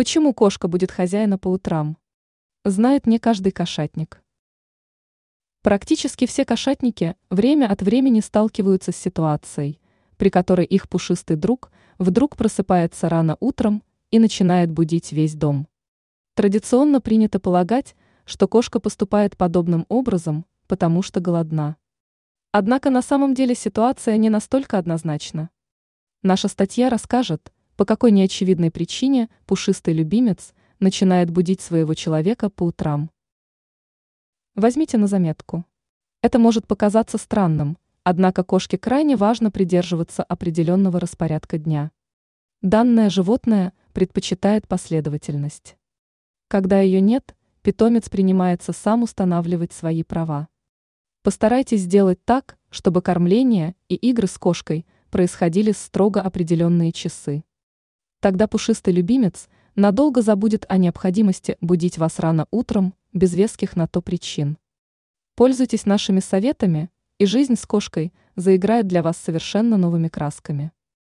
Почему кошка будет хозяина по утрам? Знает не каждый кошатник. Практически все кошатники время от времени сталкиваются с ситуацией, при которой их пушистый друг вдруг просыпается рано утром и начинает будить весь дом. Традиционно принято полагать, что кошка поступает подобным образом, потому что голодна. Однако на самом деле ситуация не настолько однозначна. Наша статья расскажет, по какой неочевидной причине пушистый любимец начинает будить своего человека по утрам. Возьмите на заметку. Это может показаться странным, однако кошке крайне важно придерживаться определенного распорядка дня. Данное животное предпочитает последовательность. Когда ее нет, питомец принимается сам устанавливать свои права. Постарайтесь сделать так, чтобы кормление и игры с кошкой происходили строго определенные часы. Тогда пушистый любимец надолго забудет о необходимости будить вас рано утром, без веских на то причин. Пользуйтесь нашими советами, и жизнь с кошкой заиграет для вас совершенно новыми красками.